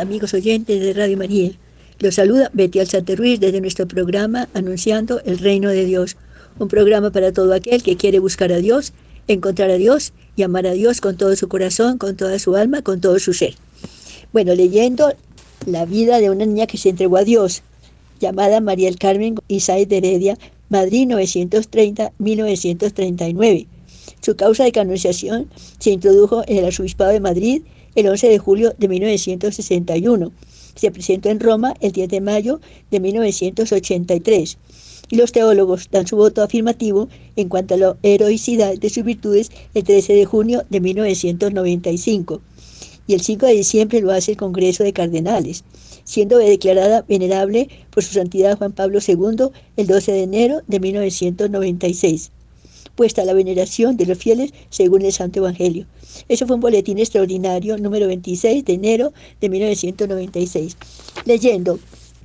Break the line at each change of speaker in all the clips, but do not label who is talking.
Amigos oyentes de Radio María, los saluda Betty Alzate Ruiz desde nuestro programa Anunciando el Reino de Dios, un programa para todo aquel que quiere buscar a Dios, encontrar a Dios y amar a Dios con todo su corazón, con toda su alma, con todo su ser. Bueno, leyendo la vida de una niña que se entregó a Dios, llamada María el Carmen Isaías de Heredia, Madrid 930-1939. Su causa de canonización se introdujo en el Arzobispado de Madrid el 11 de julio de 1961. Se presentó en Roma el 10 de mayo de 1983. Y los teólogos dan su voto afirmativo en cuanto a la heroicidad de sus virtudes el 13 de junio de 1995. Y el 5 de diciembre lo hace el Congreso de Cardenales, siendo declarada venerable por su santidad Juan Pablo II el 12 de enero de 1996 puesta a la veneración de los fieles según el Santo Evangelio. Eso fue un boletín extraordinario número 26 de enero de 1996. Leyendo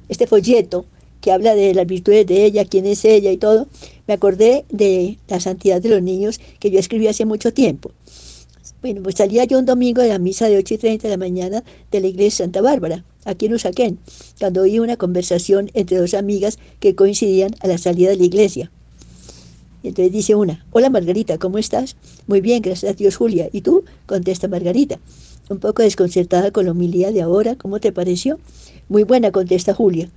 este folleto que habla de las virtudes de ella, quién es ella y todo, me acordé de la santidad de los niños que yo escribí hace mucho tiempo. Bueno, pues salía yo un domingo de la misa de 8 y 30 de la mañana de la iglesia Santa Bárbara, aquí en Usaquén, cuando oí una conversación entre dos amigas que coincidían a la salida de la iglesia. Entonces dice una, hola Margarita, ¿cómo estás? Muy bien, gracias a Dios Julia. ¿Y tú? Contesta Margarita. Un poco desconcertada con la humildad de ahora, ¿cómo te pareció? Muy buena, contesta Julia.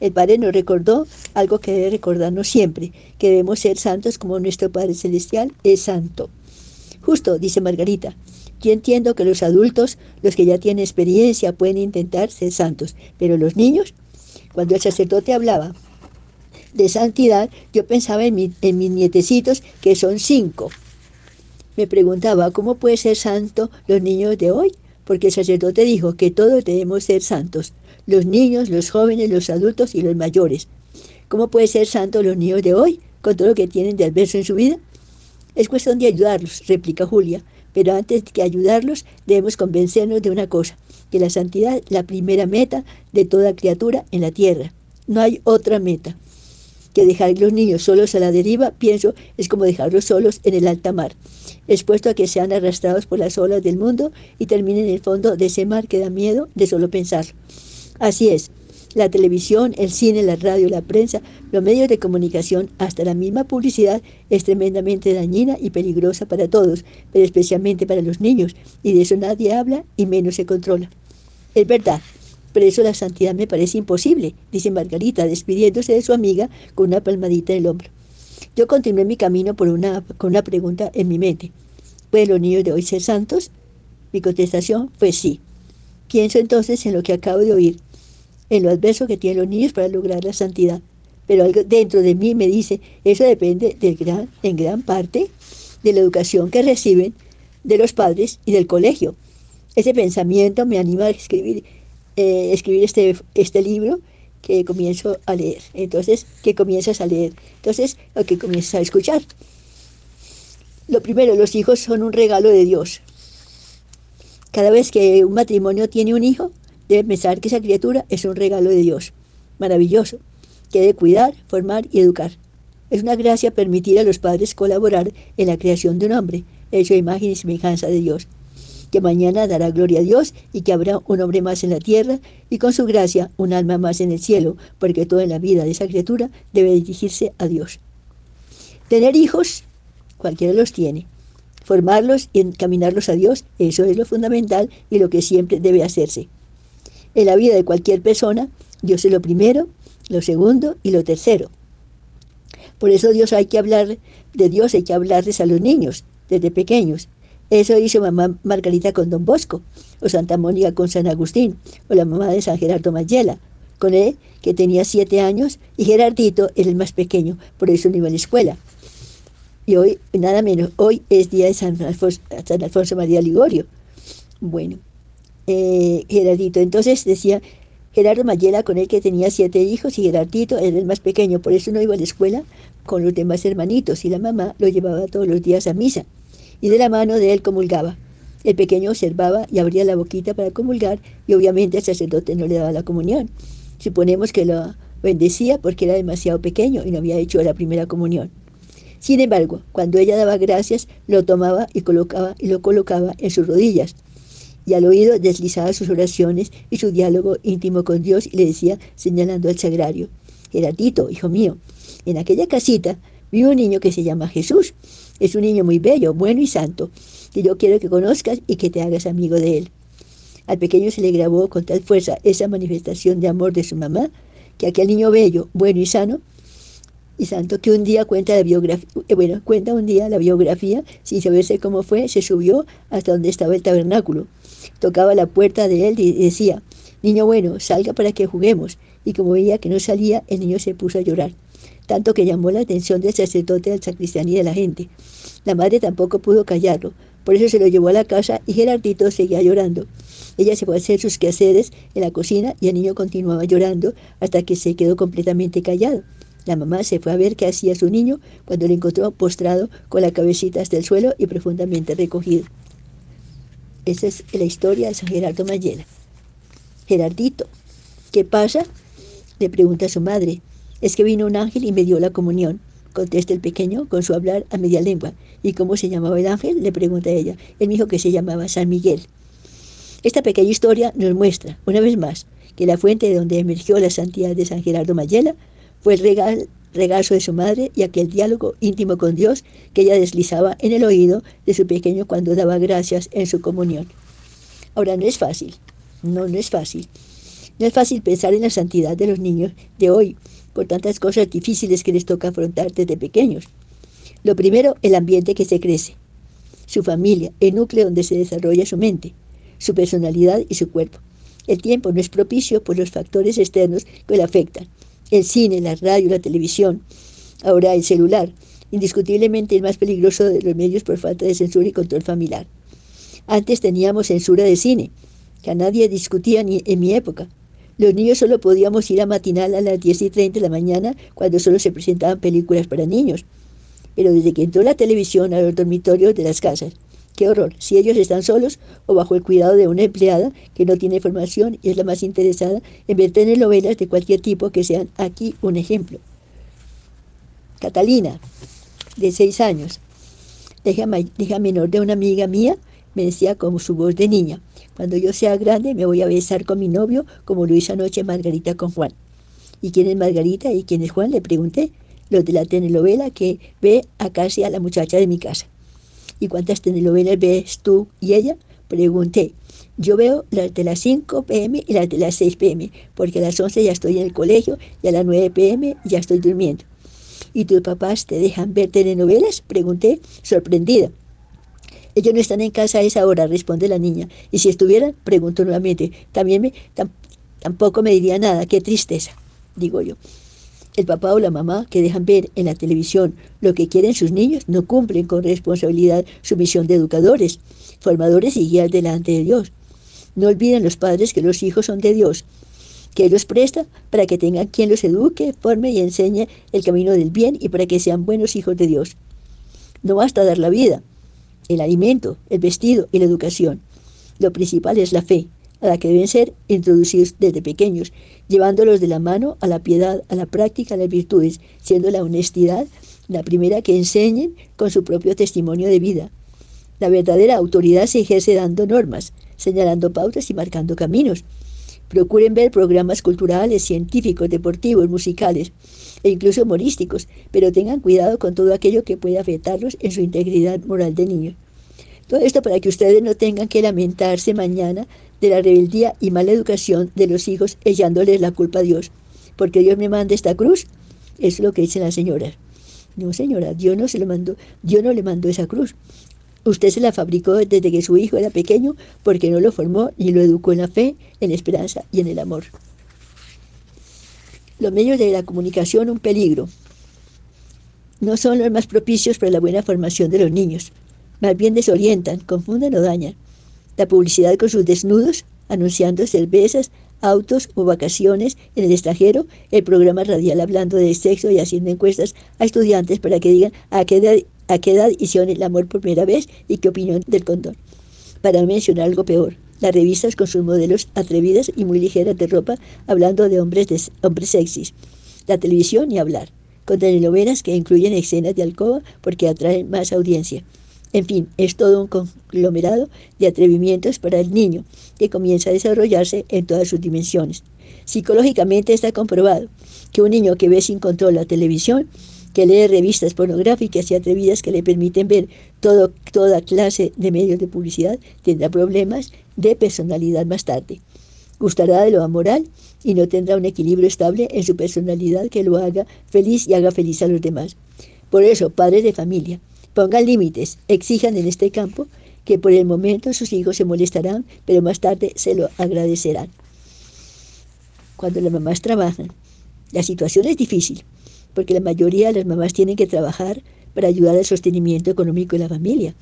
El Padre nos recordó algo que debe recordarnos siempre, que debemos ser santos como nuestro Padre Celestial es santo. Justo, dice Margarita. Yo entiendo que los adultos, los que ya tienen experiencia, pueden intentar ser santos, pero los niños, cuando el sacerdote hablaba de santidad, yo pensaba en, mis nietecitos, que son cinco. Me preguntaba, ¿cómo puede ser santo los niños de hoy? Porque el sacerdote dijo que todos debemos ser santos, los niños, los jóvenes, los adultos y los mayores. ¿Cómo puede ser santo los niños de hoy, con todo lo que tienen de adverso en su vida? Es cuestión de ayudarlos, replica Julia, pero antes que ayudarlos debemos convencernos de una cosa, que la santidad es la primera meta de toda criatura en la tierra. No hay otra meta que dejar los niños solos a la deriva, pienso, es como dejarlos solos en el alta mar, expuesto a que sean arrastrados por las olas del mundo y terminen en el fondo de ese mar que da miedo de solo pensar. Así es, la televisión, el cine, la radio, la prensa, los medios de comunicación, hasta la misma publicidad es tremendamente dañina y peligrosa para todos, pero especialmente para los niños, y de eso nadie habla y menos se controla. Es verdad, pero eso la santidad me parece imposible, dice Margarita, despidiéndose de su amiga con una palmadita en el hombro. Yo continué mi camino con una pregunta en mi mente. ¿Pueden los niños de hoy ser santos? Mi contestación fue sí. Pienso entonces en lo que acabo de oír, en lo adverso que tienen los niños para lograr la santidad. Pero algo dentro de mí me dice, eso depende en gran parte de la educación que reciben de los padres y del colegio. Ese pensamiento me anima a escribir eh, escribir este, este libro que comienzo a leer. Entonces, que comienzas a leer. Entonces, lo que comienzas a escuchar. Lo primero, los hijos son un regalo de Dios. Cada vez que un matrimonio tiene un hijo, debe pensar que esa criatura es un regalo de Dios. Maravilloso. Que debe cuidar, formar y educar. Es una gracia permitir a los padres colaborar en la creación de un hombre, hecho imagen y semejanza de Dios que mañana dará gloria a Dios y que habrá un hombre más en la tierra y con su gracia un alma más en el cielo, porque toda la vida de esa criatura debe dirigirse a Dios. Tener hijos, cualquiera los tiene. Formarlos y encaminarlos a Dios, eso es lo fundamental y lo que siempre debe hacerse. En la vida de cualquier persona, Dios es lo primero, lo segundo y lo tercero. Por eso Dios hay que hablar de Dios, hay que hablarles a los niños desde pequeños, eso hizo mamá Margarita con Don Bosco, o Santa Mónica con San Agustín, o la mamá de San Gerardo Mayela, con él, que tenía siete años, y Gerardito era el más pequeño, por eso no iba a la escuela. Y hoy, nada menos, hoy es día de San Alfonso, María Ligorio. Bueno, eh, Gerardito, entonces decía Gerardo Mayela con él que tenía siete hijos y Gerardito era el más pequeño, por eso no iba a la escuela con los demás hermanitos y la mamá lo llevaba todos los días a misa y de la mano de él comulgaba. El pequeño observaba y abría la boquita para comulgar y obviamente el sacerdote no le daba la comunión. Suponemos que la bendecía porque era demasiado pequeño y no había hecho la primera comunión. Sin embargo, cuando ella daba gracias, lo tomaba y colocaba y lo colocaba en sus rodillas. Y al oído deslizaba sus oraciones y su diálogo íntimo con Dios y le decía, señalando al sagrario, Gerardito, hijo mío, en aquella casita vive un niño que se llama Jesús. Es un niño muy bello, bueno y santo, que yo quiero que conozcas y que te hagas amigo de él. Al pequeño se le grabó con tal fuerza esa manifestación de amor de su mamá, que aquel niño bello, bueno y sano, y santo que un día cuenta la biografía, eh, bueno, cuenta un día la biografía, sin saberse cómo fue, se subió hasta donde estaba el tabernáculo. Tocaba la puerta de él y decía, niño bueno, salga para que juguemos. Y como veía que no salía, el niño se puso a llorar, tanto que llamó la atención del sacerdote, del sacristán y de la gente. La madre tampoco pudo callarlo, por eso se lo llevó a la casa y Gerardito seguía llorando. Ella se fue a hacer sus quehaceres en la cocina y el niño continuaba llorando hasta que se quedó completamente callado. La mamá se fue a ver qué hacía su niño cuando lo encontró postrado con la cabecita hasta el suelo y profundamente recogido. Esa es la historia de San Gerardo Mayela. Gerardito, ¿qué pasa? Le pregunta a su madre. Es que vino un ángel y me dio la comunión, contesta el pequeño con su hablar a media lengua. ¿Y cómo se llamaba el ángel? Le pregunta ella. Él dijo que se llamaba San Miguel. Esta pequeña historia nos muestra, una vez más, que la fuente de donde emergió la santidad de San Gerardo Mayela fue el regal, regazo de su madre y aquel diálogo íntimo con Dios que ella deslizaba en el oído de su pequeño cuando daba gracias en su comunión. Ahora, no es fácil, no, no es fácil. No es fácil pensar en la santidad de los niños de hoy, por tantas cosas difíciles que les toca afrontar desde pequeños. Lo primero, el ambiente que se crece, su familia, el núcleo donde se desarrolla su mente, su personalidad y su cuerpo. El tiempo no es propicio por los factores externos que le afectan. El cine, la radio, la televisión, ahora el celular, indiscutiblemente el más peligroso de los medios por falta de censura y control familiar. Antes teníamos censura de cine, que a nadie discutía ni en mi época. Los niños solo podíamos ir a matinal a las 10 y 30 de la mañana cuando solo se presentaban películas para niños. Pero desde que entró la televisión a los dormitorios de las casas, qué horror, si ellos están solos o bajo el cuidado de una empleada que no tiene formación y es la más interesada en ver telenovelas de cualquier tipo que sean aquí un ejemplo. Catalina, de seis años, hija, menor de una amiga mía, me decía con su voz de niña, cuando yo sea grande me voy a besar con mi novio como lo hizo anoche Margarita con Juan. ¿Y quién es Margarita y quién es Juan? Le pregunté. Los de la telenovela que ve a casi a la muchacha de mi casa. ¿Y cuántas telenovelas ves tú y ella? Pregunté. Yo veo las de las 5 pm y las de las 6 pm, porque a las 11 ya estoy en el colegio y a las 9 pm ya estoy durmiendo. ¿Y tus papás te dejan ver telenovelas? Pregunté, sorprendida. Ellos no están en casa a esa hora, responde la niña. Y si estuvieran, pregunto nuevamente, también me, tampoco me diría nada, qué tristeza, digo yo. El papá o la mamá que dejan ver en la televisión lo que quieren sus niños no cumplen con responsabilidad su misión de educadores, formadores y guías delante de Dios. No olviden los padres que los hijos son de Dios, que Él los presta para que tengan quien los eduque, forme y enseñe el camino del bien y para que sean buenos hijos de Dios. No basta dar la vida, el alimento, el vestido y la educación. Lo principal es la fe, a la que deben ser introducidos desde pequeños, llevándolos de la mano a la piedad, a la práctica, a las virtudes, siendo la honestidad la primera que enseñen con su propio testimonio de vida. La verdadera autoridad se ejerce dando normas, señalando pautas y marcando caminos. Procuren ver programas culturales, científicos, deportivos, musicales e incluso humorísticos, pero tengan cuidado con todo aquello que pueda afectarlos en su integridad moral de niño. Todo esto para que ustedes no tengan que lamentarse mañana de la rebeldía y mala educación de los hijos echándoles la culpa a Dios. Porque Dios me manda esta cruz, es lo que dicen las señoras. No, señora, Dios no se lo mandó, Dios no le mandó esa cruz. Usted se la fabricó desde que su hijo era pequeño porque no lo formó ni lo educó en la fe, en la esperanza y en el amor. Los medios de la comunicación un peligro. No son los más propicios para la buena formación de los niños. Más bien desorientan, confunden o dañan. La publicidad con sus desnudos, anunciando cervezas, autos o vacaciones en el extranjero, el programa radial hablando de sexo y haciendo encuestas a estudiantes para que digan a qué edad a hicieron el amor por primera vez y qué opinión del condón. Para mencionar algo peor, las revistas con sus modelos atrevidas y muy ligeras de ropa, hablando de hombres, de, hombres sexys, la televisión y hablar, con telenovelas que incluyen escenas de alcoba porque atraen más audiencia. En fin, es todo un conglomerado de atrevimientos para el niño que comienza a desarrollarse en todas sus dimensiones. Psicológicamente está comprobado que un niño que ve sin control la televisión, que lee revistas pornográficas y atrevidas que le permiten ver todo, toda clase de medios de publicidad, tendrá problemas de personalidad más tarde. Gustará de lo amoral y no tendrá un equilibrio estable en su personalidad que lo haga feliz y haga feliz a los demás. Por eso, padres de familia, pongan límites, exijan en este campo que por el momento sus hijos se molestarán, pero más tarde se lo agradecerán. Cuando las mamás trabajan, la situación es difícil, porque la mayoría de las mamás tienen que trabajar para ayudar al sostenimiento económico de la familia.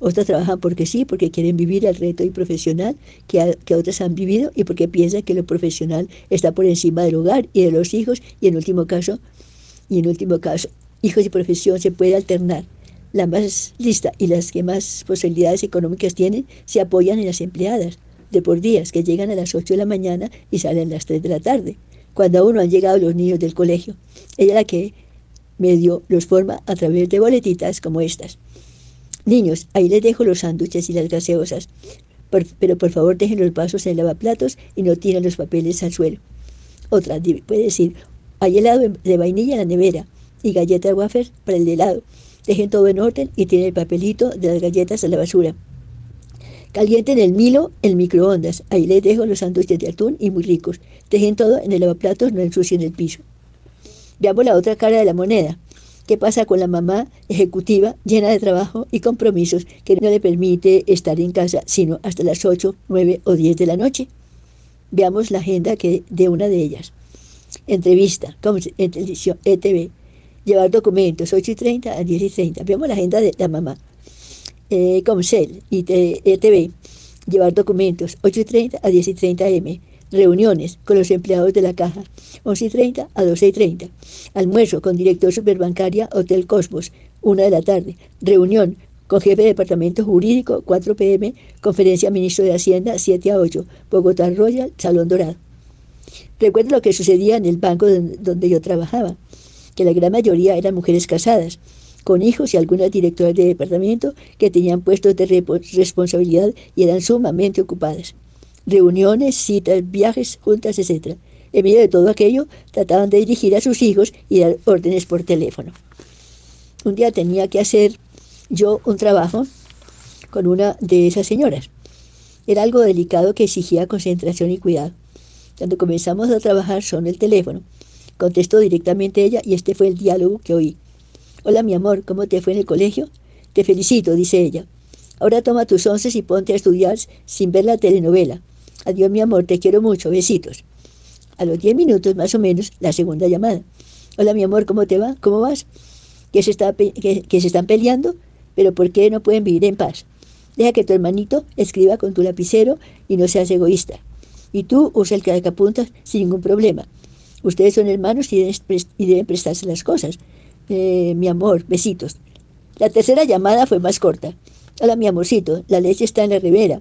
Otras trabajan porque sí, porque quieren vivir el reto y profesional que, que otras han vivido y porque piensan que lo profesional está por encima del hogar y de los hijos y en último caso, y en último caso, hijos y profesión se puede alternar. La más lista y las que más posibilidades económicas tienen se apoyan en las empleadas de por días que llegan a las 8 de la mañana y salen a las 3 de la tarde, cuando aún no han llegado los niños del colegio. Ella la que medio los forma a través de boletitas como estas. Niños, ahí les dejo los sándwiches y las gaseosas, pero por favor dejen los vasos en el lavaplatos y no tiren los papeles al suelo. Otra, puede decir, hay helado de vainilla en la nevera y galletas wafer para el helado. Dejen todo en orden y tienen el papelito de las galletas a la basura. Calienten el Milo en microondas. Ahí les dejo los sándwiches de atún y muy ricos. Dejen todo en el lavaplatos, no ensucien el piso. Veamos la otra cara de la moneda. ¿Qué pasa con la mamá ejecutiva llena de trabajo y compromisos que no le permite estar en casa sino hasta las 8, 9 o 10 de la noche? Veamos la agenda que, de una de ellas. Entrevista, en ETV. Llevar documentos, 8 y 30 a 10 y 30. Veamos la agenda de la mamá. Eh, Comcel y ETV, llevar documentos 8 y 30 a 10 y 30 M, reuniones con los empleados de la caja 11 y 30 a 12 y 30, almuerzo con director superbancaria Hotel Cosmos 1 de la tarde, reunión con jefe de departamento jurídico 4 pm, conferencia ministro de Hacienda 7 a 8, Bogotá Royal, Salón Dorado. Recuerdo lo que sucedía en el banco donde yo trabajaba, que la gran mayoría eran mujeres casadas, con hijos y algunas directoras de departamento que tenían puestos de responsabilidad y eran sumamente ocupadas. Reuniones, citas, viajes, juntas, etc. En medio de todo aquello, trataban de dirigir a sus hijos y dar órdenes por teléfono. Un día tenía que hacer yo un trabajo con una de esas señoras. Era algo delicado que exigía concentración y cuidado. Cuando comenzamos a trabajar son el teléfono. Contestó directamente ella y este fue el diálogo que oí. Hola, mi amor, ¿cómo te fue en el colegio? Te felicito, dice ella. Ahora toma tus once y ponte a estudiar sin ver la telenovela. Adiós, mi amor, te quiero mucho, besitos. A los diez minutos, más o menos, la segunda llamada. Hola, mi amor, ¿cómo te va? ¿Cómo vas? ¿Que se, está que, se están peleando? ¿Pero por qué no pueden vivir en paz? Deja que tu hermanito escriba con tu lapicero y no seas egoísta. Y tú usa el que apuntas sin ningún problema. Ustedes son hermanos y deben prestarse las cosas. Eh, mi amor, besitos. La tercera llamada fue más corta. Hola, mi amorcito, la leche está en la ribera.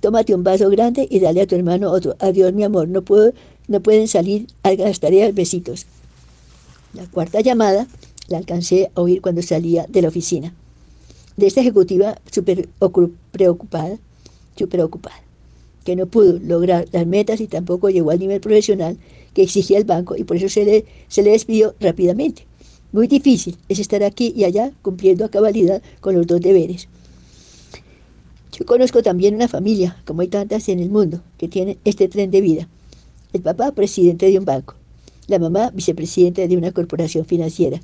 Tómate un vaso grande y dale a tu hermano otro. Adiós, mi amor, no, puedo, no pueden salir a las tareas, besitos. La cuarta llamada la alcancé a oír cuando salía de la oficina. De esta ejecutiva súper preocupada, súper ocupada, que no pudo lograr las metas y tampoco llegó al nivel profesional que exigía el banco y por eso se le, se le despidió rápidamente. Muy difícil es estar aquí y allá cumpliendo a cabalidad con los dos deberes. Yo conozco también una familia, como hay tantas en el mundo, que tiene este tren de vida. El papá, presidente de un banco. La mamá, vicepresidenta de una corporación financiera.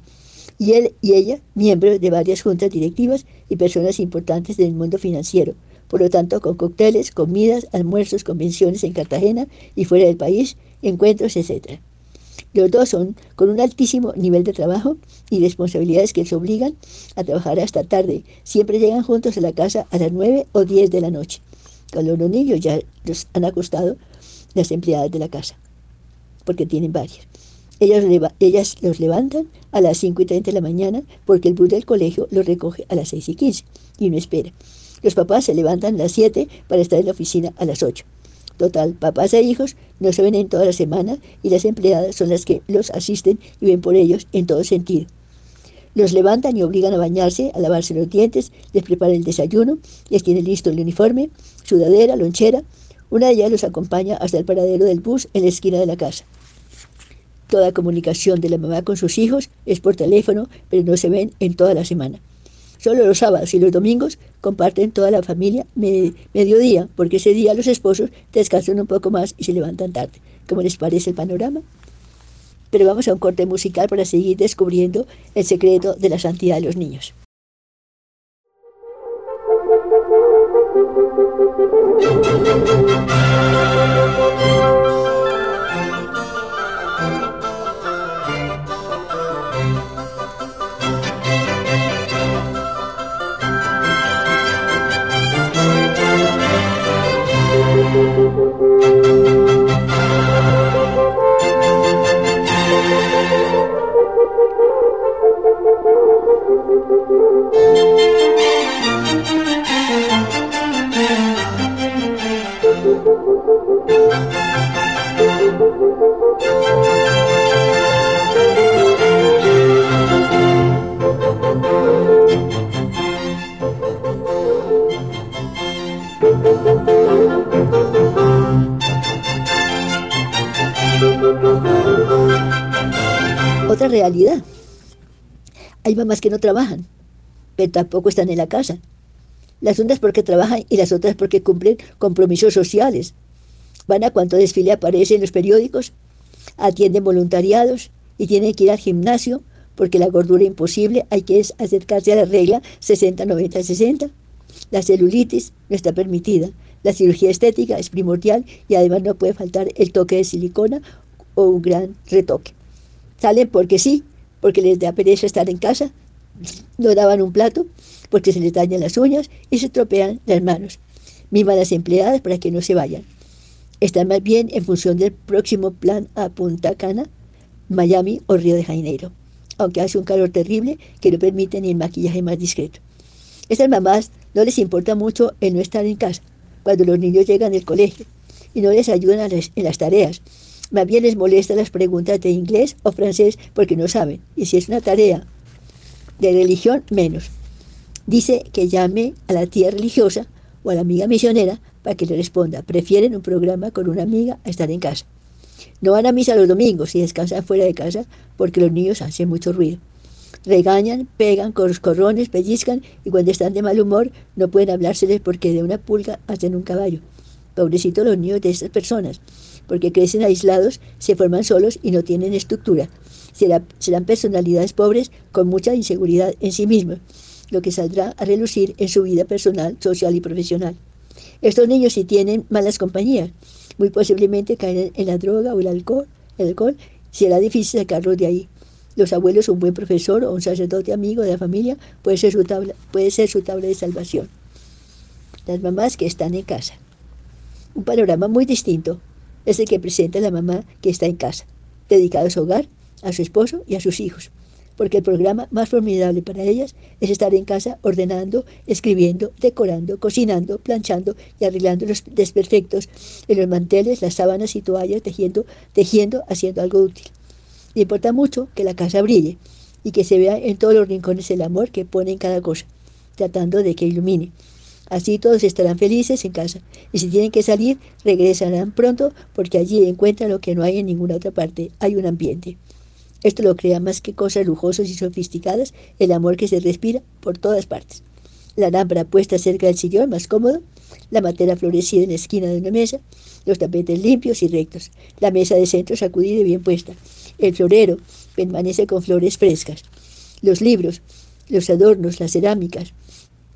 Y él y ella, miembros de varias juntas directivas y personas importantes del mundo financiero. Por lo tanto, con cócteles, comidas, almuerzos, convenciones en Cartagena y fuera del país, encuentros, etc. Los dos son con un altísimo nivel de trabajo y responsabilidades que les obligan a trabajar hasta tarde. Siempre llegan juntos a la casa a las 9 o 10 de la noche. Cuando los niños ya los han acostado las empleadas de la casa, porque tienen varias. Ellas, ellas los levantan a las 5 y 30 de la mañana porque el bus del colegio los recoge a las 6 y 15 y no espera. Los papás se levantan a las 7 para estar en la oficina a las 8. Total, papás e hijos no se ven en toda la semana y las empleadas son las que los asisten y ven por ellos en todo sentido. Los levantan y obligan a bañarse, a lavarse los dientes, les preparan el desayuno, les tiene listo el uniforme, sudadera, lonchera. Una de ellas los acompaña hasta el paradero del bus en la esquina de la casa. Toda comunicación de la mamá con sus hijos es por teléfono, pero no se ven en toda la semana. Solo los sábados y los domingos comparten toda la familia mediodía, porque ese día los esposos descansan un poco más y se levantan tarde. ¿Cómo les parece el panorama? Pero vamos a un corte musical para seguir descubriendo el secreto de la santidad de los niños. Otra realidad. Hay mamás que no trabajan, pero tampoco están en la casa. Las unas porque trabajan y las otras porque cumplen compromisos sociales. Van a cuanto desfile aparece en los periódicos, atienden voluntariados y tienen que ir al gimnasio porque la gordura imposible hay que acercarse a la regla 60-90-60. La celulitis no está permitida. La cirugía estética es primordial y además no puede faltar el toque de silicona o un gran retoque. Salen porque sí, porque les da pereza estar en casa, no daban un plato, porque se les dañan las uñas y se tropean las manos. Mima las empleadas para que no se vayan. Están más bien en función del próximo plan a Punta Cana, Miami o Río de Janeiro, aunque hace un calor terrible que no permite ni el maquillaje más discreto. Estas mamás no les importa mucho el no estar en casa cuando los niños llegan del colegio y no les ayudan en las tareas, más bien les molesta las preguntas de inglés o francés porque no saben. Y si es una tarea de religión, menos. Dice que llame a la tía religiosa o a la amiga misionera para que le responda. Prefieren un programa con una amiga a estar en casa. No van a misa los domingos y descansan fuera de casa porque los niños hacen mucho ruido. Regañan, pegan corrones, pellizcan y cuando están de mal humor no pueden hablárseles porque de una pulga hacen un caballo. Pobrecitos los niños de estas personas porque crecen aislados, se forman solos y no tienen estructura. serán personalidades pobres con mucha inseguridad en sí mismos, lo que saldrá a relucir en su vida personal, social y profesional. Estos niños si tienen malas compañías, muy posiblemente caen en la droga o el alcohol, el alcohol será difícil sacarlos de ahí. Los abuelos, un buen profesor o un sacerdote amigo de la familia puede ser su tabla, puede ser su tabla de salvación. Las mamás que están en casa. Un panorama muy distinto es el que presenta la mamá que está en casa, dedicada a su hogar, a su esposo y a sus hijos, porque el programa más formidable para ellas es estar en casa ordenando, escribiendo, decorando, cocinando, planchando y arreglando los desperfectos en los manteles, las sábanas y toallas, tejiendo, tejiendo, haciendo algo útil. Le importa mucho que la casa brille y que se vea en todos los rincones el amor que pone en cada cosa, tratando de que ilumine. Así todos estarán felices en casa. Y si tienen que salir, regresarán pronto porque allí encuentran lo que no hay en ninguna otra parte. Hay un ambiente. Esto lo crea más que cosas lujosas y sofisticadas, el amor que se respira por todas partes. La lámpara puesta cerca del sillón, más cómodo, la matera florecida en la esquina de una mesa, los tapetes limpios y rectos, la mesa de centro sacudida y bien puesta, el florero permanece con flores frescas, los libros, los adornos, las cerámicas,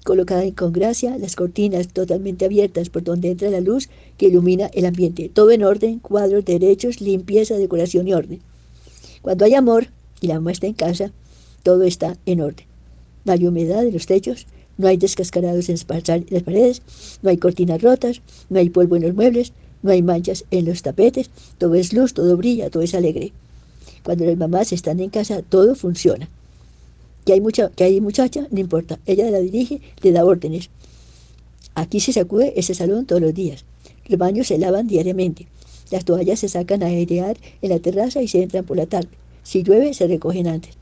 colocada con gracia, las cortinas totalmente abiertas por donde entra la luz que ilumina el ambiente. Todo en orden, cuadros derechos, limpieza, decoración y orden. Cuando hay amor y la mamá está en casa, todo está en orden. No hay humedad en los techos, no hay descascarados en las paredes, no hay cortinas rotas, no hay polvo en los muebles, no hay manchas en los tapetes, todo es luz, todo brilla, todo es alegre. Cuando las mamás están en casa, todo funciona. Que hay, mucha, que hay muchacha, no importa. Ella la dirige, le da órdenes. Aquí se sacude ese salón todos los días. Los baños se lavan diariamente. Las toallas se sacan a airear en la terraza y se entran por la tarde. Si llueve, se recogen antes.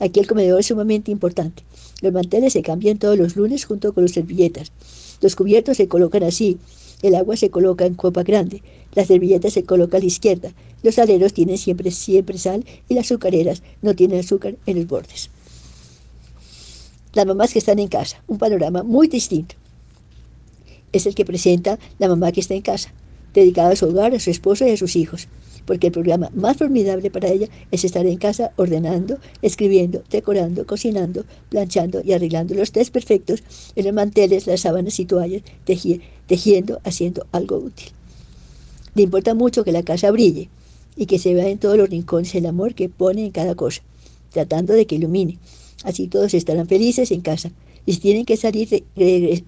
Aquí el comedor es sumamente importante. Los manteles se cambian todos los lunes junto con las servilletas. Los cubiertos se colocan así. El agua se coloca en copa grande. Las servilletas se colocan a la izquierda. Los aleros tienen siempre, siempre sal y las azucareras no tienen azúcar en los bordes. Las mamás que están en casa. Un panorama muy distinto. Es el que presenta la mamá que está en casa, dedicada a su hogar, a su esposo y a sus hijos porque el programa más formidable para ella es estar en casa ordenando, escribiendo, decorando, cocinando, planchando y arreglando los perfectos en los manteles, las sábanas y toallas, tejiendo, haciendo algo útil. Le importa mucho que la casa brille y que se vea en todos los rincones el amor que pone en cada cosa, tratando de que ilumine. Así todos estarán felices en casa. Y tienen que salir,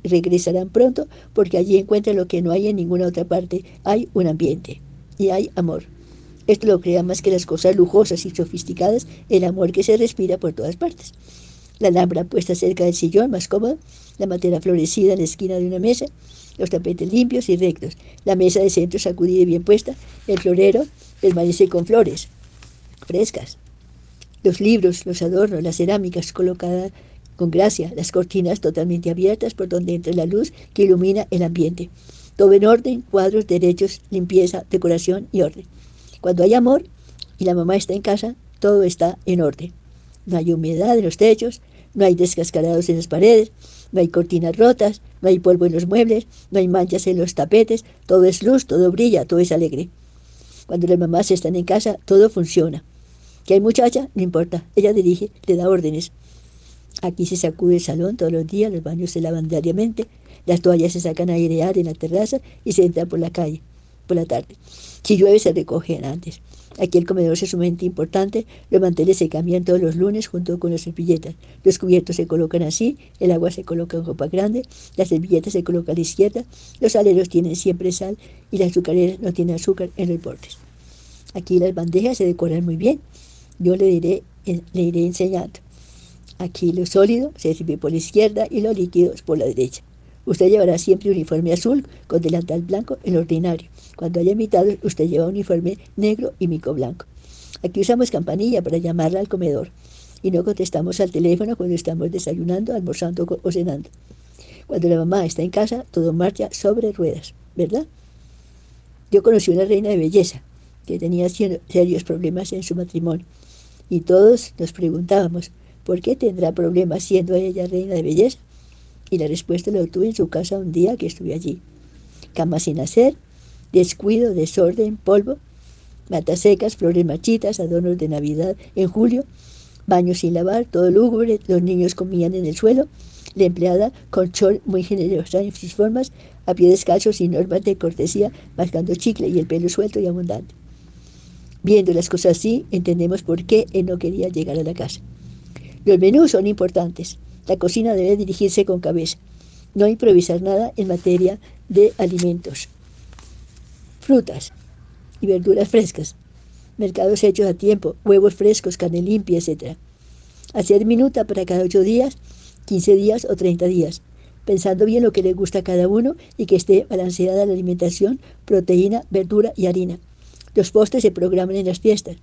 regresarán pronto porque allí encuentran lo que no hay en ninguna otra parte. Hay un ambiente y hay amor. Esto lo crea más que las cosas lujosas y sofisticadas, el amor que se respira por todas partes. La lámpara puesta cerca del sillón, más cómoda, la materia florecida en la esquina de una mesa, los tapetes limpios y rectos, la mesa de centro sacudida y bien puesta, el florero permanece con flores frescas, los libros, los adornos, las cerámicas colocadas con gracia, las cortinas totalmente abiertas por donde entra la luz que ilumina el ambiente. Todo en orden, cuadros derechos, limpieza, decoración y orden. Cuando hay amor y la mamá está en casa, todo está en orden. No hay humedad en los techos, no hay descascarados en las paredes, no hay cortinas rotas, no hay polvo en los muebles, no hay manchas en los tapetes, todo es luz, todo brilla, todo es alegre. Cuando las mamás están en casa, todo funciona. Que hay muchacha, no importa, ella dirige, le da órdenes. Aquí se sacude el salón todos los días, los baños se lavan diariamente, las toallas se sacan a airear en la terraza y se entra por la calle por la tarde. Si llueve se recogen antes. Aquí el comedor es sumamente importante, los manteles se cambian todos los lunes junto con las servilletas. Los cubiertos se colocan así, el agua se coloca en copa grande, las servilletas se colocan a la izquierda, los aleros tienen siempre sal y las azucareras no tienen azúcar en los bordes. Aquí las bandejas se decoran muy bien. Yo le, diré, le iré enseñando. Aquí lo sólido se sirve por la izquierda y los líquidos por la derecha. Usted llevará siempre uniforme azul con delantal blanco en ordinario. Cuando haya invitados, usted lleva uniforme negro y mico blanco. Aquí usamos campanilla para llamarla al comedor y no contestamos al teléfono cuando estamos desayunando, almorzando o cenando. Cuando la mamá está en casa, todo marcha sobre ruedas, ¿verdad? Yo conocí una reina de belleza que tenía serios problemas en su matrimonio y todos nos preguntábamos, ¿por qué tendrá problemas siendo ella reina de belleza? Y la respuesta la obtuve en su casa un día que estuve allí. Cama sin hacer, descuido, desorden, polvo, matas secas, flores machitas, adornos de Navidad en julio, baños sin lavar, todo lúgubre, los niños comían en el suelo, la empleada con chol muy generosa en sus formas, a pie descalzo sin normas de cortesía, mascando chicle y el pelo suelto y abundante. Viendo las cosas así, entendemos por qué él no quería llegar a la casa. Los menús son importantes. La cocina debe dirigirse con cabeza. No improvisar nada en materia de alimentos frutas y verduras frescas, mercados hechos a tiempo, huevos frescos, carne limpia, etc. Hacer minuta para cada ocho días, 15 días o 30 días, pensando bien lo que le gusta a cada uno y que esté balanceada la alimentación, proteína, verdura y harina. Los postres se programan en las fiestas.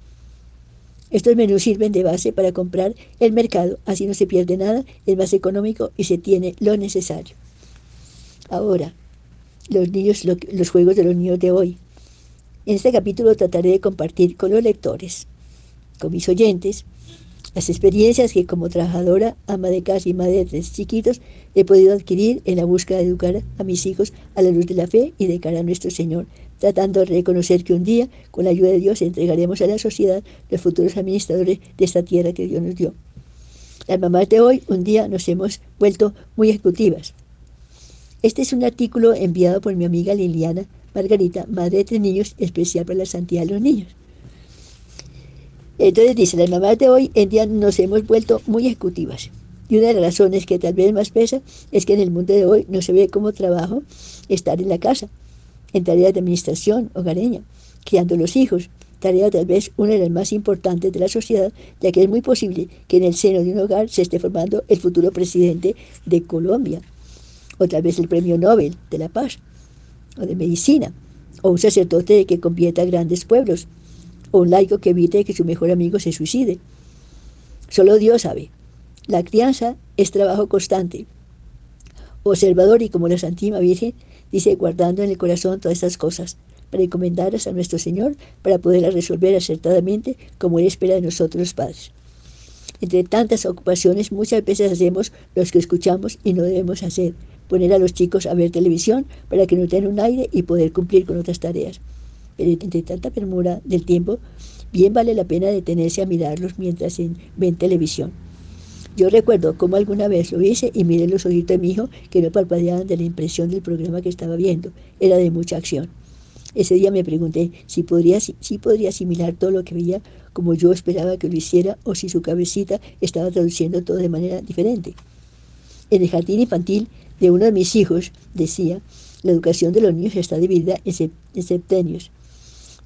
Estos menús sirven de base para comprar el mercado, así no se pierde nada, es más económico y se tiene lo necesario. Ahora, los niños, los juegos de los niños de hoy. En este capítulo trataré de compartir con los lectores, con mis oyentes, las experiencias que como trabajadora, ama de casa y madre de tres chiquitos he podido adquirir en la búsqueda de educar a mis hijos a la luz de la fe y de cara a nuestro Señor, tratando de reconocer que un día, con la ayuda de Dios, entregaremos a la sociedad los futuros administradores de esta tierra que Dios nos dio. Las mamás de hoy, un día nos hemos vuelto muy ejecutivas, este es un artículo enviado por mi amiga Liliana Margarita, madre de tres niños, especial para la santidad de los niños. Entonces dice, las mamás de hoy en día nos hemos vuelto muy ejecutivas. Y una de las razones que tal vez más pesa es que en el mundo de hoy no se ve como trabajo estar en la casa, en tareas de administración hogareña, criando los hijos, tarea tal vez una de las más importantes de la sociedad, ya que es muy posible que en el seno de un hogar se esté formando el futuro presidente de Colombia o tal vez el premio Nobel de la Paz, o de Medicina, o un sacerdote que convierta grandes pueblos, o un laico que evite que su mejor amigo se suicide. Solo Dios sabe. La crianza es trabajo constante. Observador y como la Santísima Virgen dice, guardando en el corazón todas estas cosas, para encomendarlas a nuestro Señor, para poderlas resolver acertadamente como Él espera de nosotros los padres. Entre tantas ocupaciones, muchas veces hacemos los que escuchamos y no debemos hacer, poner a los chicos a ver televisión para que no tengan un aire y poder cumplir con otras tareas. Pero entre tanta premura del tiempo, bien vale la pena detenerse a mirarlos mientras ven televisión. Yo recuerdo cómo alguna vez lo hice y miré los ojitos de mi hijo que no parpadeaban de la impresión del programa que estaba viendo. Era de mucha acción. Ese día me pregunté si podría, si podría asimilar todo lo que veía como yo esperaba que lo hiciera o si su cabecita estaba traduciendo todo de manera diferente. En el jardín infantil de uno de mis hijos, decía, la educación de los niños está dividida en septenios.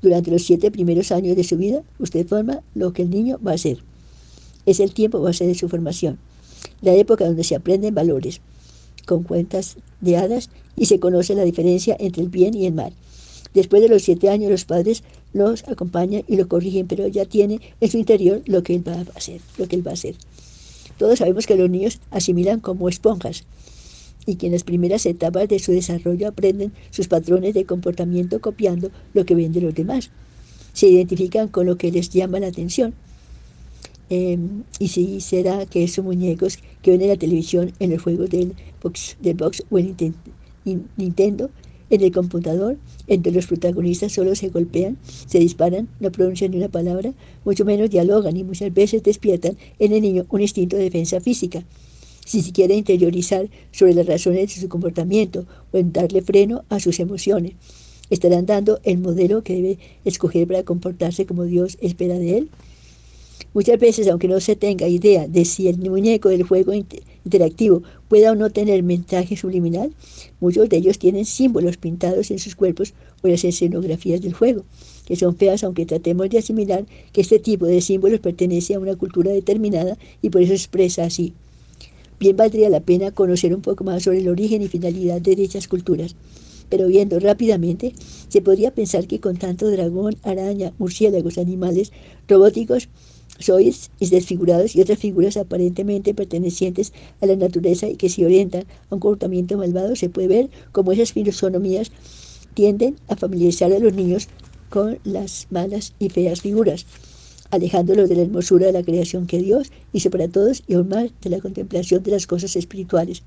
Durante los siete primeros años de su vida, usted forma lo que el niño va a ser. Es el tiempo base de su formación, la época donde se aprenden valores, con cuentas de hadas y se conoce la diferencia entre el bien y el mal. Después de los siete años, los padres los acompañan y lo corrigen, pero ya tiene en su interior lo que él va a hacer, lo que él va a hacer. Todos sabemos que los niños asimilan como esponjas y que en las primeras etapas de su desarrollo aprenden sus patrones de comportamiento copiando lo que ven de los demás. Se identifican con lo que les llama la atención. Em, y si será que esos muñecos que ven en la televisión, en los juegos del box, del box o en Nintendo, en el computador, entre los protagonistas solo se golpean, se disparan, no pronuncian ni una palabra, mucho menos dialogan y muchas veces despiertan en el niño un instinto de defensa física si se quiere interiorizar sobre las razones de su comportamiento o en darle freno a sus emociones. ¿Estarán dando el modelo que debe escoger para comportarse como Dios espera de él? Muchas veces, aunque no se tenga idea de si el muñeco del juego interactivo pueda o no tener mensaje subliminal, muchos de ellos tienen símbolos pintados en sus cuerpos o en las escenografías del juego, que son feas aunque tratemos de asimilar que este tipo de símbolos pertenece a una cultura determinada y por eso expresa así. Bien valdría la pena conocer un poco más sobre el origen y finalidad de dichas culturas. Pero viendo rápidamente, se podría pensar que con tanto dragón, araña, murciélagos, animales robóticos, sois desfigurados y otras figuras aparentemente pertenecientes a la naturaleza y que se orientan a un comportamiento malvado, se puede ver cómo esas filosonomías tienden a familiarizar a los niños con las malas y feas figuras alejándolos de la hermosura de la creación que Dios hizo para todos y aún más de la contemplación de las cosas espirituales.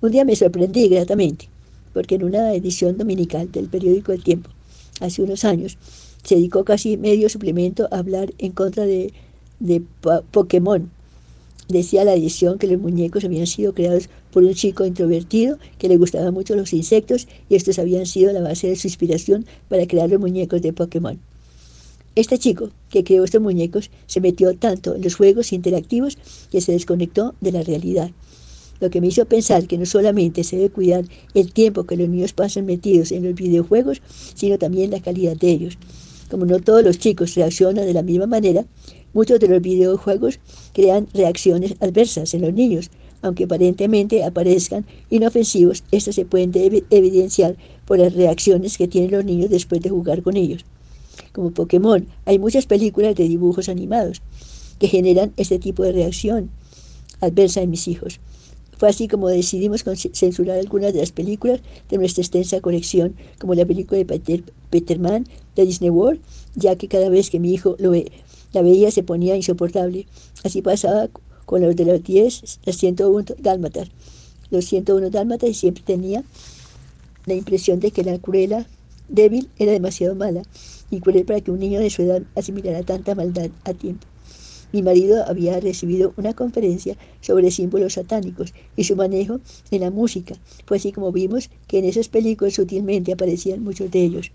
Un día me sorprendí gratamente, porque en una edición dominical del periódico El Tiempo, hace unos años, se dedicó casi medio suplemento a hablar en contra de, de Pokémon. Decía la edición que los muñecos habían sido creados por un chico introvertido que le gustaban mucho los insectos y estos habían sido la base de su inspiración para crear los muñecos de Pokémon. Este chico que creó estos muñecos se metió tanto en los juegos interactivos que se desconectó de la realidad. Lo que me hizo pensar que no solamente se debe cuidar el tiempo que los niños pasan metidos en los videojuegos, sino también la calidad de ellos. Como no todos los chicos reaccionan de la misma manera, muchos de los videojuegos crean reacciones adversas en los niños. Aunque aparentemente aparezcan inofensivos, estas se pueden evidenciar por las reacciones que tienen los niños después de jugar con ellos como Pokémon. Hay muchas películas de dibujos animados que generan este tipo de reacción adversa en mis hijos. Fue así como decidimos censurar algunas de las películas de nuestra extensa colección, como la película de Peter, Peterman de Disney World, ya que cada vez que mi hijo la veía se ponía insoportable. Así pasaba con los de los 10, los 101 dálmatas. Los 101 dálmatas y siempre tenía la impresión de que la cruela débil era demasiado mala y cruel para que un niño de su edad asimilara tanta maldad a tiempo. Mi marido había recibido una conferencia sobre símbolos satánicos y su manejo en la música. Fue así como vimos que en esas películas sutilmente aparecían muchos de ellos.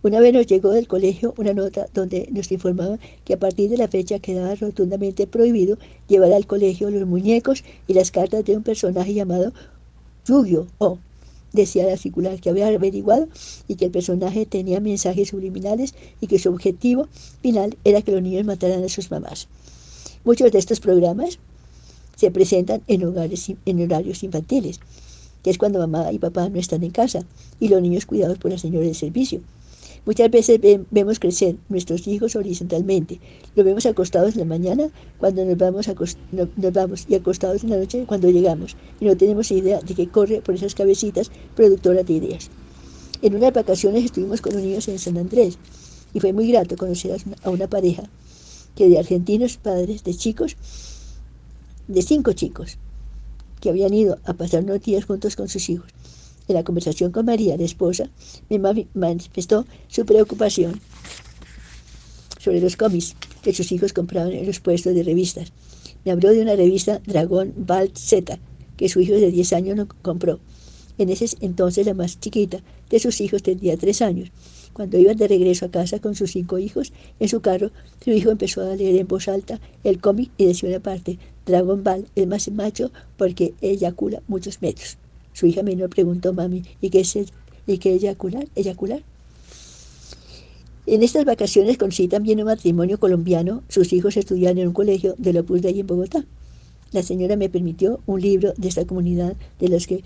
Una vez nos llegó del colegio una nota donde nos informaba que a partir de la fecha quedaba rotundamente prohibido llevar al colegio los muñecos y las cartas de un personaje llamado yu o decía la circular que había averiguado y que el personaje tenía mensajes subliminales y que su objetivo final era que los niños mataran a sus mamás. Muchos de estos programas se presentan en, hogares, en horarios infantiles. que es cuando mamá y papá no están en casa y los niños cuidados por la señora de servicio. Muchas veces vemos crecer nuestros hijos horizontalmente. Los vemos acostados en la mañana cuando nos vamos, nos vamos y acostados en la noche cuando llegamos. Y no tenemos idea de que corre por esas cabecitas productoras de ideas. En unas vacaciones estuvimos con los en San Andrés y fue muy grato conocer a una pareja que de argentinos padres de chicos, de cinco chicos, que habían ido a pasar unos días juntos con sus hijos. En la conversación con María, la esposa, me manifestó su preocupación sobre los cómics que sus hijos compraban en los puestos de revistas. Me habló de una revista Dragón Balt Z, que su hijo de 10 años no compró. En ese entonces la más chiquita de sus hijos tendría 3 años. Cuando iban de regreso a casa con sus cinco hijos, en su carro, su hijo empezó a leer en voz alta el cómic y decía una parte, Dragon Ball es más macho porque eyacula muchos metros. Su hija menor preguntó, mami, ¿y qué es, ¿y qué eyacular? ¿Eyacular? En estas vacaciones conocí también un matrimonio colombiano. Sus hijos estudiaban en un colegio de la Opus Dei en Bogotá. La señora me permitió un libro de esta comunidad de los que,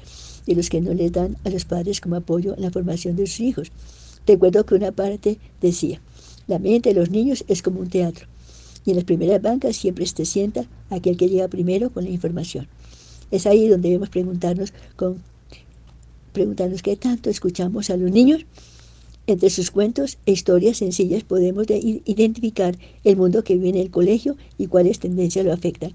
de los que no les dan a los padres como apoyo en la formación de sus hijos. Recuerdo que una parte decía, la mente de los niños es como un teatro. Y en las primeras bancas siempre se sienta aquel que llega primero con la información. Es ahí donde debemos preguntarnos, preguntarnos qué tanto escuchamos a los niños. Entre sus cuentos e historias sencillas podemos identificar el mundo que vive en el colegio y cuáles tendencias lo afectan.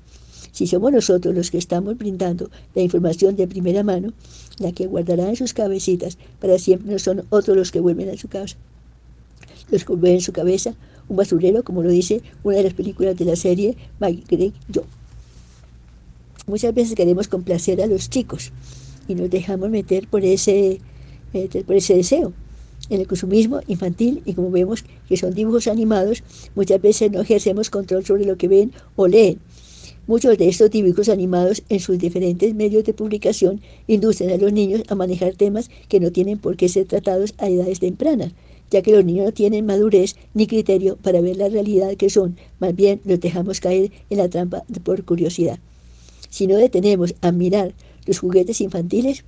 Si somos nosotros los que estamos brindando la información de primera mano, la que guardará en sus cabecitas para siempre no son otros los que vuelven a su casa. Los que vuelven en su cabeza, un basurero, como lo dice una de las películas de la serie Mike Greg Joe. Muchas veces queremos complacer a los chicos y nos dejamos meter por ese, por ese deseo. En el consumismo infantil, y como vemos que son dibujos animados, muchas veces no ejercemos control sobre lo que ven o leen. Muchos de estos dibujos animados en sus diferentes medios de publicación inducen a los niños a manejar temas que no tienen por qué ser tratados a edades tempranas, ya que los niños no tienen madurez ni criterio para ver la realidad que son, más bien los dejamos caer en la trampa por curiosidad. Si no detenemos a mirar los juguetes infantiles,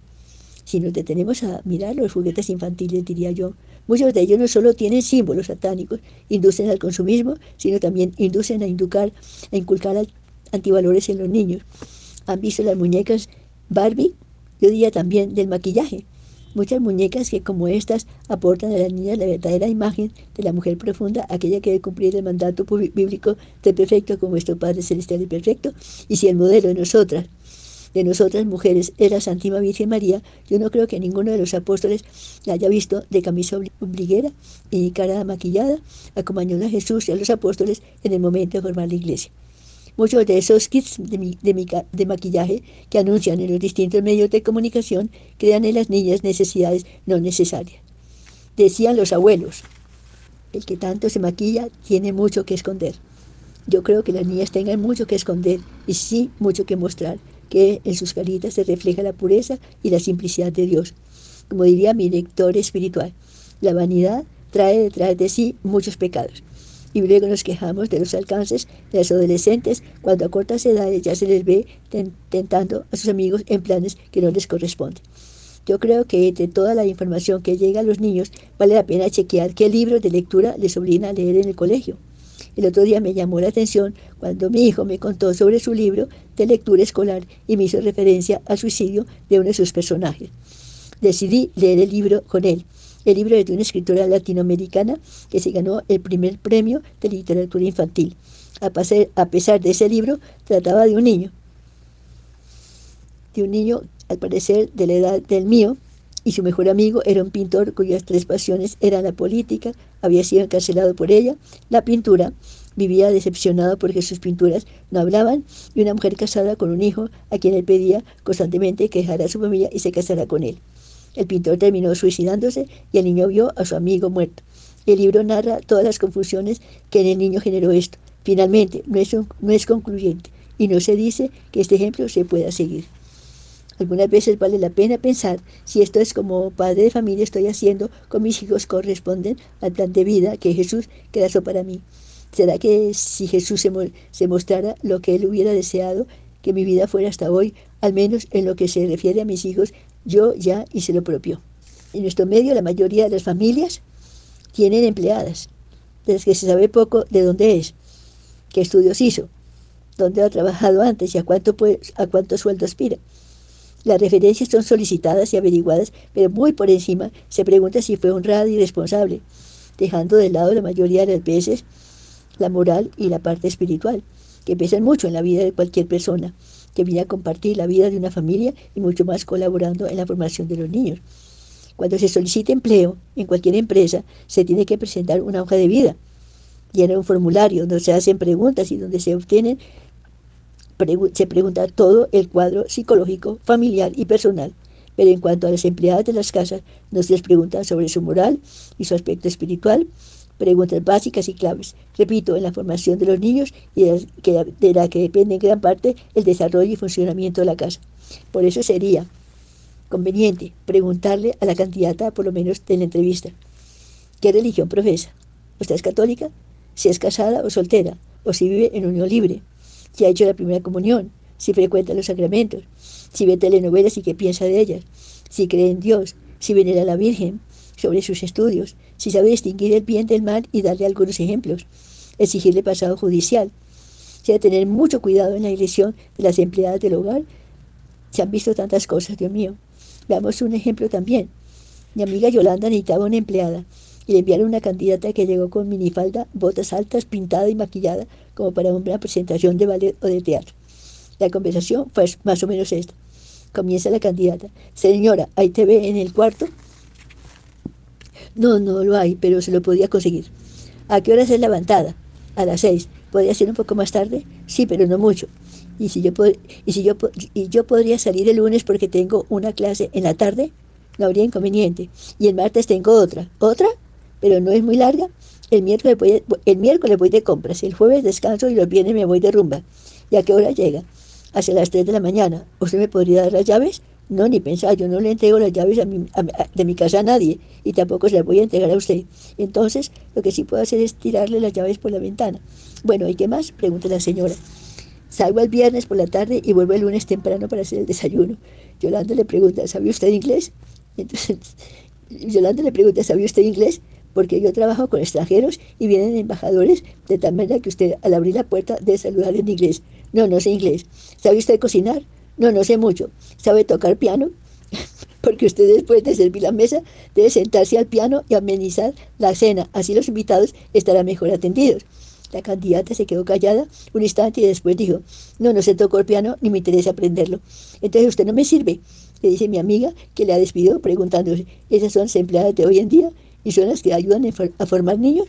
si nos detenemos a mirar los juguetes infantiles, diría yo, muchos de ellos no solo tienen símbolos satánicos, inducen al consumismo, sino también inducen a, inducar, a inculcar antivalores en los niños. ¿Han visto las muñecas Barbie? Yo diría también del maquillaje. Muchas muñecas que como estas aportan a las niñas la verdadera imagen de la mujer profunda, aquella que debe cumplir el mandato bíblico de perfecto como nuestro Padre Celestial y perfecto. Y si el modelo de nosotras, de nosotras mujeres, es la Santísima Virgen María, yo no creo que ninguno de los apóstoles la haya visto de camisa obliguera y cara maquillada, acompañando a Jesús y a los apóstoles en el momento de formar la iglesia. Muchos de esos kits de, maquillaje que anuncian en los distintos medios de comunicación crean en las niñas necesidades no necesarias. Decían los abuelos, el que tanto se maquilla tiene mucho que esconder. Yo creo que las niñas tengan mucho que esconder y sí mucho que mostrar, que en sus caritas se refleja la pureza y la simplicidad de Dios. Como diría mi lector espiritual, la vanidad trae detrás de sí muchos pecados y luego nos quejamos de los alcances de los adolescentes cuando a cortas edades ya se les ve tentando a sus amigos en planes que no les corresponden. Yo creo que de toda la información que llega a los niños vale la pena chequear qué libros de lectura les obligan a leer en el colegio. El otro día me llamó la atención cuando mi hijo me contó sobre su libro de lectura escolar y me hizo referencia al suicidio de uno de sus personajes. Decidí leer el libro con él el libro de una escritora latinoamericana que se ganó el primer premio de literatura infantil. A pesar de ese libro, trataba de un niño, de un niño al parecer de la edad del mío, y su mejor amigo era un pintor cuyas tres pasiones eran la política, había sido encarcelado por ella, la pintura, vivía decepcionado porque sus pinturas no hablaban, y una mujer casada con un hijo a quien él pedía constantemente que dejara a su familia y se casara con él. El pintor terminó suicidándose y el niño vio a su amigo muerto. El libro narra todas las confusiones que en el niño generó esto. Finalmente, no es, concluyente y no se dice que este ejemplo se pueda seguir. Algunas veces vale la pena pensar si esto es como padre de familia estoy haciendo con mis hijos corresponden al plan de vida que Jesús trazó para mí. ¿Será que si Jesús se mostrara lo que él hubiera deseado, que mi vida fuera hasta hoy, al menos en lo que se refiere a mis hijos, yo ya hice lo propio. En nuestro medio la mayoría de las familias tienen empleadas, de las que se sabe poco de dónde es, qué estudios hizo, dónde ha trabajado antes y a cuánto, a cuánto sueldo aspira. Las referencias son solicitadas y averiguadas, pero muy por encima se pregunta si fue honrada y responsable, dejando de lado la mayoría de las veces la moral y la parte espiritual, que pesan mucho en la vida de cualquier persona que viene a compartir la vida de una familia y mucho más colaborando en la formación de los niños. Cuando se solicita empleo en cualquier empresa, se tiene que presentar una hoja de vida, llena un formulario donde se hacen preguntas y donde se obtienen se pregunta todo el cuadro psicológico, familiar y personal. Pero en cuanto a las empleadas de las casas, no se les pregunta sobre su moral y su aspecto espiritual, preguntas básicas y claves. Repito, en la formación de los niños y de la que depende en gran parte el desarrollo y funcionamiento de la casa. Por eso sería conveniente preguntarle a la candidata, por lo menos en la entrevista, ¿qué religión profesa? ¿Usted es católica? Si es casada o soltera, o si vive en unión libre, si ha hecho la primera comunión, si frecuenta los sacramentos, si ve telenovelas y qué piensa de ellas, si cree en Dios, si venera a la Virgen, sobre sus estudios, si sabe distinguir el bien del mal y darle algunos ejemplos, exigirle pasado judicial, si ha de tener mucho cuidado en la elección de las empleadas del hogar. Se han visto tantas cosas, Dios mío. Veamos un ejemplo también. Mi amiga Yolanda necesitaba una empleada y le enviaron una candidata que llegó con minifalda, botas altas, pintada y maquillada como para una presentación de ballet o de teatro. La conversación fue más o menos esta. Comienza la candidata. Señora, ¿hay TV en el cuarto? No, no lo hay, pero se lo podía conseguir. ¿A qué hora es levantada? A las seis. ¿Podría ser un poco más tarde? Sí, pero no mucho. ¿Y si yo, y si yo, y yo podría salir el lunes porque tengo una clase en la tarde? No habría inconveniente. Y el martes tengo otra. ¿Otra? Pero no es muy larga. El miércoles, voy, el miércoles voy de compras, el jueves descanso y los viernes me voy de rumba. ¿Y a qué hora llega? Hacia las 3 de la mañana. ¿Usted me podría dar las llaves? No, ni pensar, yo no le entrego las llaves de mi casa a nadie y tampoco se las voy a entregar a usted. Entonces, lo que sí puedo hacer es tirarle las llaves por la ventana. Bueno, ¿y qué más? Pregunta la señora. Salgo el viernes por la tarde y vuelvo el lunes temprano para hacer el desayuno. Yolanda le pregunta, ¿sabe usted inglés? Yolanda le pregunta, ¿sabe usted inglés? porque yo trabajo con extranjeros y vienen embajadores, de tal manera que usted al abrir la puerta debe saludar en inglés. No, no sé inglés. ¿Sabe usted cocinar? No, no sé mucho. ¿Sabe tocar piano? porque usted después de servir la mesa debe sentarse al piano y amenizar la cena. Así los invitados estarán mejor atendidos. La candidata se quedó callada un instante y después dijo, no, no sé tocar piano ni me interesa aprenderlo. Entonces usted no me sirve, le dice mi amiga que le ha despedido preguntándose, ¿esas son las empleadas de hoy en día? y son las que ayudan a formar niños,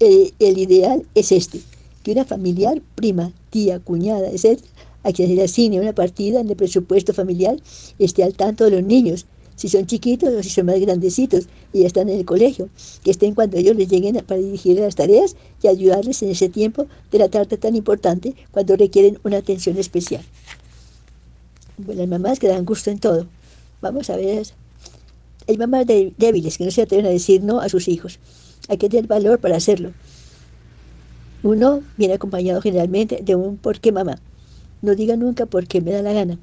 eh, el ideal es este, que una familiar, prima, tía, cuñada, etc., a quien se le asigne una partida en el presupuesto familiar, esté al tanto de los niños, si son chiquitos o si son más grandecitos y ya están en el colegio, que estén cuando ellos les lleguen para dirigir las tareas y ayudarles en ese tiempo de la tarde tan importante cuando requieren una atención especial. Bueno, las mamás que dan gusto en todo. Vamos a ver hay mamás débiles que no se atreven a decir no a sus hijos. Hay que tener valor para hacerlo. Uno viene acompañado generalmente de un ¿por qué mamá? No diga nunca por qué me da la gana.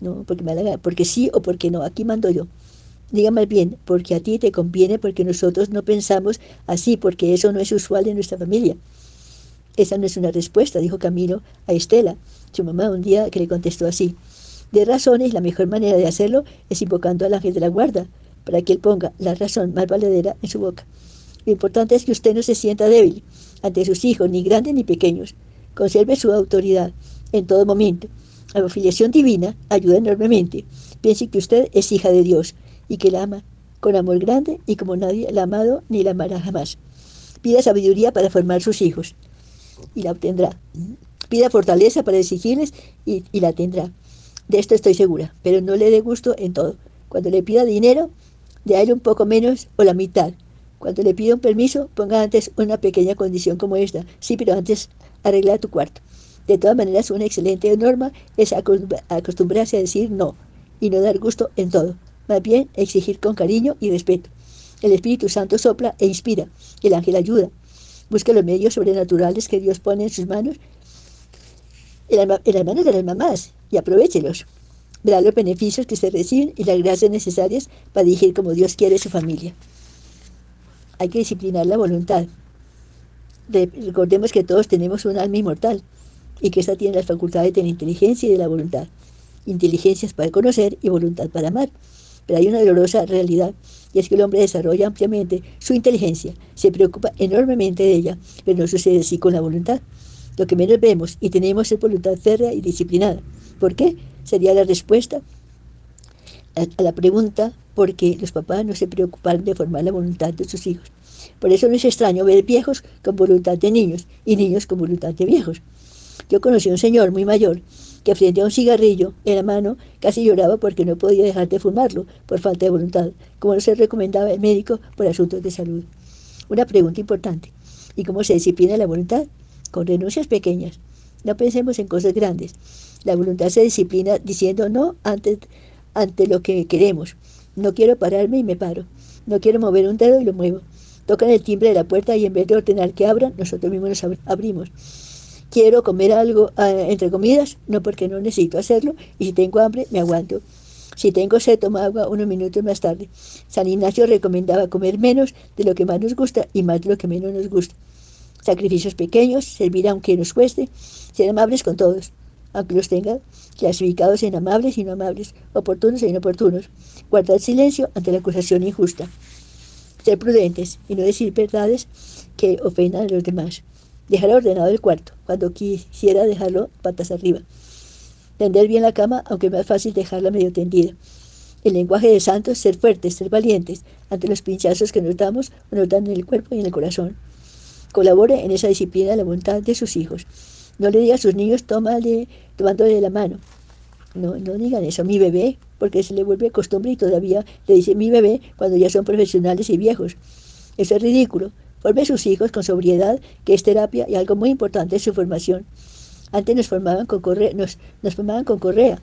No, porque me da la gana. Porque sí o porque no. Aquí mando yo. Diga más bien, porque a ti te conviene, porque nosotros no pensamos así, porque eso no es usual en nuestra familia. Esa no es una respuesta, dijo Camilo a Estela, su mamá, un día que le contestó así. De razones, la mejor manera de hacerlo es invocando al ángel de la guarda, para que él ponga la razón más valedera en su boca. Lo importante es que usted no se sienta débil ante sus hijos, ni grandes ni pequeños. Conserve su autoridad en todo momento. La afiliación divina ayuda enormemente. Piense que usted es hija de Dios y que la ama con amor grande y como nadie la ha amado ni la amará jamás. Pida sabiduría para formar sus hijos y la obtendrá. Pida fortaleza para exigirles y, y la tendrá. De esto estoy segura, pero no le dé gusto en todo. Cuando le pida dinero, de él un poco menos o la mitad. Cuando le pida un permiso, ponga antes una pequeña condición como esta. Sí, pero antes arregla tu cuarto. De todas maneras, una excelente norma es acostumbrarse a decir no y no dar gusto en todo. Más bien, exigir con cariño y respeto. El Espíritu Santo sopla e inspira. El ángel ayuda. Busca los medios sobrenaturales que Dios pone en sus manos, en las manos de las mamás, y aprovechelos. verá los beneficios que se reciben y las gracias necesarias para dirigir como Dios quiere su familia. Hay que disciplinar la voluntad. Recordemos que todos tenemos un alma inmortal y que esta tiene las facultades de la inteligencia y de la voluntad. Inteligencia es para conocer y voluntad para amar. Pero hay una dolorosa realidad y es que el hombre desarrolla ampliamente su inteligencia, se preocupa enormemente de ella, pero no sucede así con la voluntad. Lo que menos vemos y tenemos es voluntad férrea y disciplinada. ¿Por qué? Sería la respuesta a la pregunta por qué los papás no se preocuparon de formar la voluntad de sus hijos. Por eso no es extraño ver viejos con voluntad de niños y niños con voluntad de viejos. Yo conocí a un señor muy mayor que frente a un cigarrillo en la mano casi lloraba porque no podía dejar de fumarlo por falta de voluntad, como se recomendaba el médico por asuntos de salud. Una pregunta importante. ¿Y cómo se disciplina la voluntad? Con renuncias pequeñas. No pensemos en cosas grandes. La voluntad se disciplina diciendo no ante, ante lo que queremos. No quiero pararme y me paro. No quiero mover un dedo y lo muevo. Tocan el timbre de la puerta y en vez de ordenar que abran, nosotros mismos nos abrimos. Quiero comer algo ah, entre comidas, no porque no necesito hacerlo, y si tengo hambre, me aguanto. Si tengo sed, tomo agua unos minutos más tarde. San Ignacio recomendaba comer menos de lo que más nos gusta y más de lo que menos nos gusta. Sacrificios pequeños, servir aunque nos cueste, ser amables con todos, aunque los tenga clasificados en amables y no amables, oportunos e inoportunos. Guardar silencio ante la acusación injusta. Ser prudentes y no decir verdades que ofendan a los demás. Dejar ordenado el cuarto, cuando quisiera dejarlo patas arriba. Tender bien la cama, aunque más fácil dejarla medio tendida. El lenguaje de santos, ser fuertes, ser valientes ante los pinchazos que nos damos o nos dan en el cuerpo y en el corazón. Colabore en esa disciplina la voluntad de sus hijos. No le diga a sus niños, tómale, tomándole la mano. No, no digan eso, mi bebé, porque se le vuelve costumbre y todavía le dice mi bebé cuando ya son profesionales y viejos. Eso es ridículo. Forme a sus hijos con sobriedad, que es terapia y algo muy importante es su formación. Antes nos formaban con correa, nos, formaban con correa.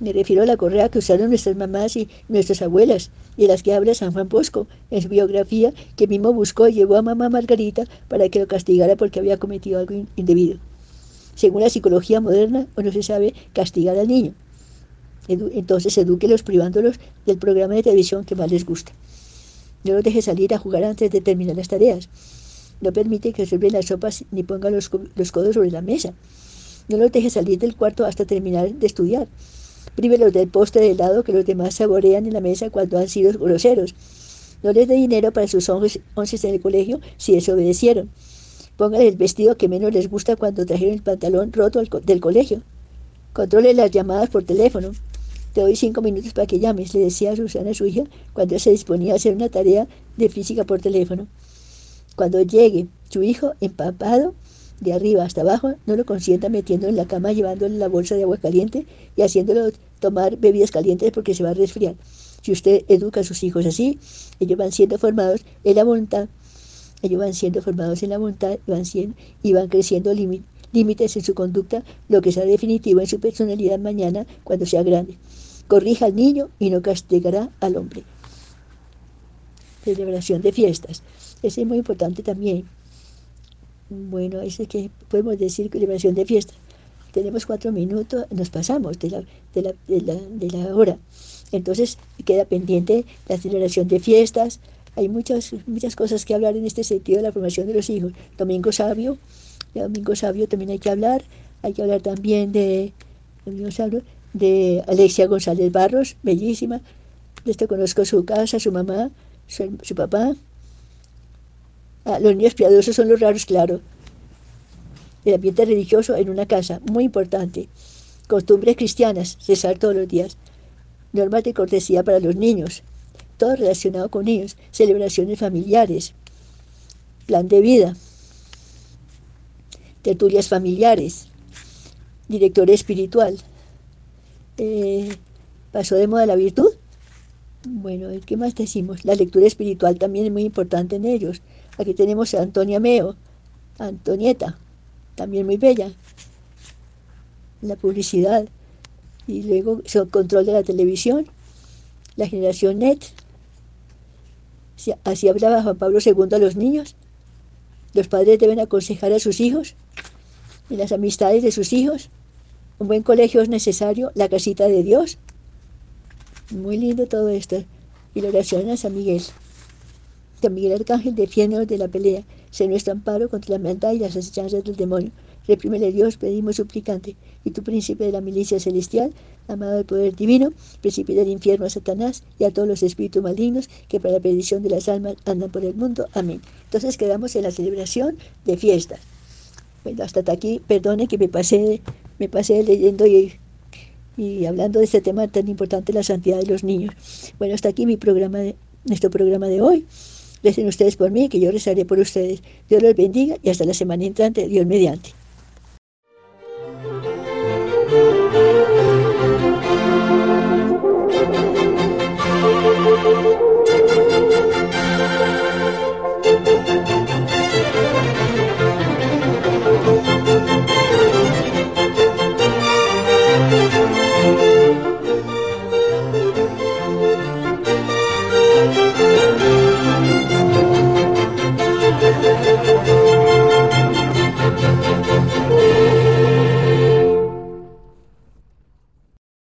Me refiero a la correa que usaron nuestras mamás y nuestras abuelas, y las que habla San Juan Bosco en su biografía, que mismo buscó y llevó a mamá Margarita para que lo castigara porque había cometido algo indebido. Según la psicología moderna, no se sabe castigar al niño. entonces edúquelos privándolos del programa de televisión que más les gusta. No los deje salir a jugar antes de terminar las tareas. No permite que sirven las sopas ni ponga los, los, codos sobre la mesa. No los deje salir del cuarto hasta terminar de estudiar. Prívelos del postre de helado que los demás saborean en la mesa cuando han sido groseros. No les dé dinero para sus once en el colegio si desobedecieron. Póngale el vestido que menos les gusta cuando trajeron el pantalón roto del colegio. Controle las llamadas por teléfono. Doy cinco minutos para que llames, le decía a Susana, su hija, cuando se disponía a hacer una tarea de física por teléfono. Cuando llegue su hijo empapado, de arriba hasta abajo, no lo consienta metiendo en la cama, llevándole la bolsa de agua caliente y haciéndolo tomar bebidas calientes porque se va a resfriar. Si usted educa a sus hijos así, ellos van siendo formados en la voluntad, ellos van siendo formados en la voluntad y van, siendo, y van creciendo límites en su conducta, lo que será definitivo en su personalidad mañana cuando sea grande corrija al niño y no castigará al hombre. Celebración de fiestas. Ese es muy importante también. Bueno, es que podemos decir celebración de fiestas. Tenemos cuatro minutos, nos pasamos de la, de la, de la, de la hora. Entonces queda pendiente la celebración de fiestas. Hay muchas, muchas cosas que hablar en este sentido de la formación de los hijos. Domingo Sabio, Domingo Sabio también hay que hablar. Hay que hablar también de Domingo Sabio, de Alexia González Barros, bellísima. De esto conozco su casa, su mamá, su, papá. Ah, los niños piadosos son los raros, claro. El ambiente religioso en una casa, muy importante. Costumbres cristianas, rezar todos los días. Normas de cortesía para los niños, todo relacionado con niños. Celebraciones familiares. Plan de vida. Tertulias familiares. Director espiritual eh, pasó de moda la virtud. Bueno, ¿qué más decimos? La lectura espiritual también es muy importante en ellos. Aquí tenemos a Antonia Meo, Antonieta, también muy bella. La publicidad. Y luego el control de la televisión, la generación net. Así hablaba Juan Pablo II a los niños. Los padres deben aconsejar a sus hijos y las amistades de sus hijos Un buen colegio es necesario, la casita de Dios. Muy lindo todo esto. Y la oración a San Miguel. San Miguel Arcángel, defiéndonos de la pelea. Sé nuestro amparo contra la maldad y las asechanzas del demonio. Reprímele Dios, pedimos suplicante. Y tu príncipe de la milicia celestial, amado del poder divino, príncipe del infierno a Satanás y a todos los espíritus malignos que para la perdición de las almas andan por el mundo. Amén. Entonces quedamos en la celebración de fiestas. Bueno, hasta aquí, perdone que me pasé, me pasé leyendo y, y hablando de este tema tan importante, la santidad de los niños. Bueno, hasta aquí mi programa de, nuestro programa de hoy. Recen ustedes por mí, que yo rezaré por ustedes. Dios los bendiga y hasta la semana entrante, Dios mediante.